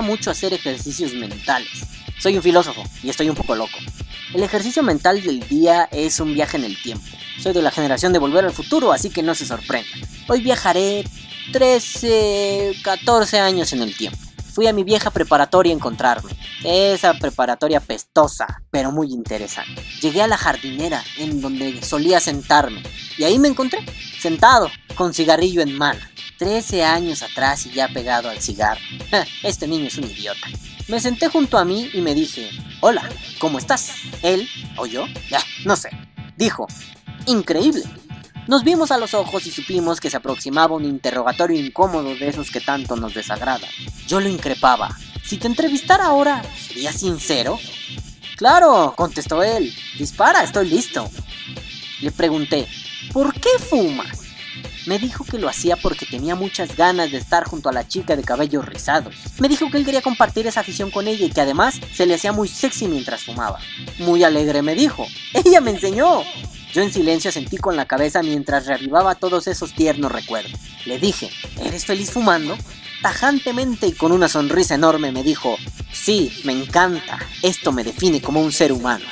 gusta mucho hacer ejercicios mentales. Soy un filósofo y estoy un poco loco. El ejercicio mental del día es un viaje en el tiempo. Soy de la generación de volver al futuro, así que no se sorprenda. Hoy viajaré 13, 14 años en el tiempo. Fui a mi vieja preparatoria a encontrarme. Esa preparatoria pestosa, pero muy interesante. Llegué a la jardinera, en donde solía sentarme. Y ahí me encontré, sentado, con cigarrillo en mano. 13 años atrás y ya pegado al cigarro. Este niño es un idiota. Me senté junto a mí y me dije, hola, ¿cómo estás? ¿Él o yo? Ya, no sé. Dijo, increíble. Nos vimos a los ojos y supimos que se aproximaba un interrogatorio incómodo de esos que tanto nos desagradan. Yo lo increpaba. Si te entrevistara ahora, ¿serías sincero? Claro, contestó él. Dispara, estoy listo. Le pregunté, ¿por qué fumas? Me dijo que lo hacía porque tenía muchas ganas de estar junto a la chica de cabellos rizados. Me dijo que él quería compartir esa afición con ella y que además se le hacía muy sexy mientras fumaba. Muy alegre me dijo. Ella me enseñó. Yo en silencio sentí con la cabeza mientras reavivaba todos esos tiernos recuerdos. Le dije, ¿eres feliz fumando? Tajantemente y con una sonrisa enorme me dijo, sí, me encanta, esto me define como un ser humano.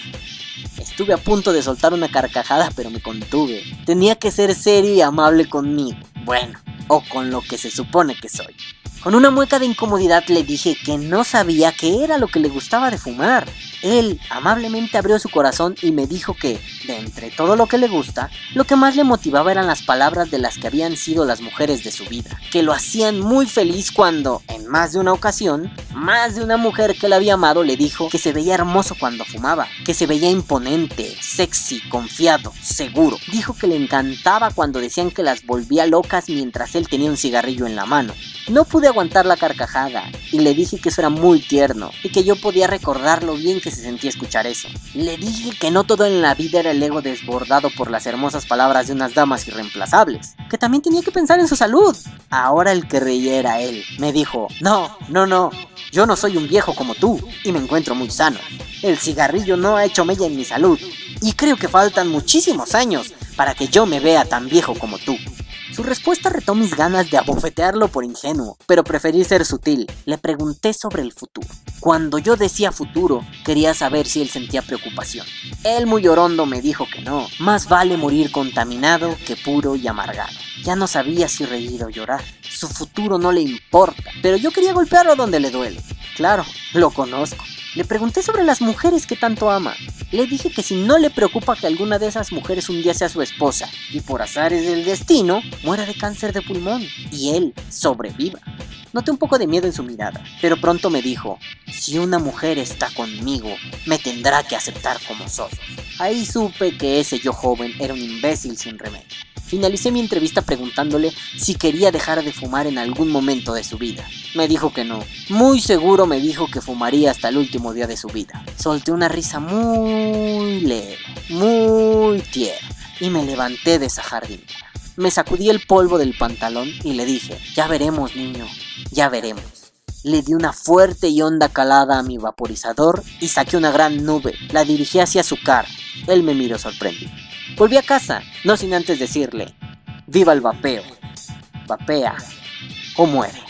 Estuve a punto de soltar una carcajada, pero me contuve. Tenía que ser serio y amable conmigo. Bueno, o con lo que se supone que soy. Con una mueca de incomodidad le dije que no sabía qué era lo que le gustaba de fumar. Él amablemente abrió su corazón y me dijo que, de entre todo lo que le gusta, lo que más le motivaba eran las palabras de las que habían sido las mujeres de su vida, que lo hacían muy feliz cuando, en más de una ocasión, más de una mujer que le había amado le dijo que se veía hermoso cuando fumaba, que se veía imponente, sexy, confiado, seguro. Dijo que le encantaba cuando decían que las volvía locas mientras él tenía un cigarrillo en la mano. No pude aguantar la carcajada y le dije que eso era muy tierno y que yo podía recordar lo bien que se sentía escuchar eso. Le dije que no todo en la vida era el ego desbordado por las hermosas palabras de unas damas irreemplazables, que también tenía que pensar en su salud. Ahora el que reía era él. Me dijo, no, no, no, yo no soy un viejo como tú y me encuentro muy sano. El cigarrillo no ha hecho mella en mi salud y creo que faltan muchísimos años para que yo me vea tan viejo como tú. Su respuesta retó mis ganas de abofetearlo por ingenuo, pero preferí ser sutil. Le pregunté sobre el futuro. Cuando yo decía futuro, quería saber si él sentía preocupación. Él muy orondo me dijo que no. Más vale morir contaminado que puro y amargado. Ya no sabía si reír o llorar. Su futuro no le importa, pero yo quería golpearlo donde le duele. Claro, lo conozco. Le pregunté sobre las mujeres que tanto ama. Le dije que si no le preocupa que alguna de esas mujeres un día sea su esposa y por azares del destino muera de cáncer de pulmón y él sobreviva. Noté un poco de miedo en su mirada, pero pronto me dijo, si una mujer está conmigo, me tendrá que aceptar como soy. Ahí supe que ese yo joven era un imbécil sin remedio. Finalicé mi entrevista preguntándole si quería dejar de fumar en algún momento de su vida. Me dijo que no. Muy seguro me dijo que fumaría hasta el último día de su vida. Solté una risa muy leve, muy tierna, y me levanté de esa jardinera. Me sacudí el polvo del pantalón y le dije, ya veremos niño, ya veremos. Le di una fuerte y honda calada a mi vaporizador y saqué una gran nube. La dirigí hacia su cara. Él me miró sorprendido. Volví a casa, no sin antes decirle, viva el vapeo, vapea o muere.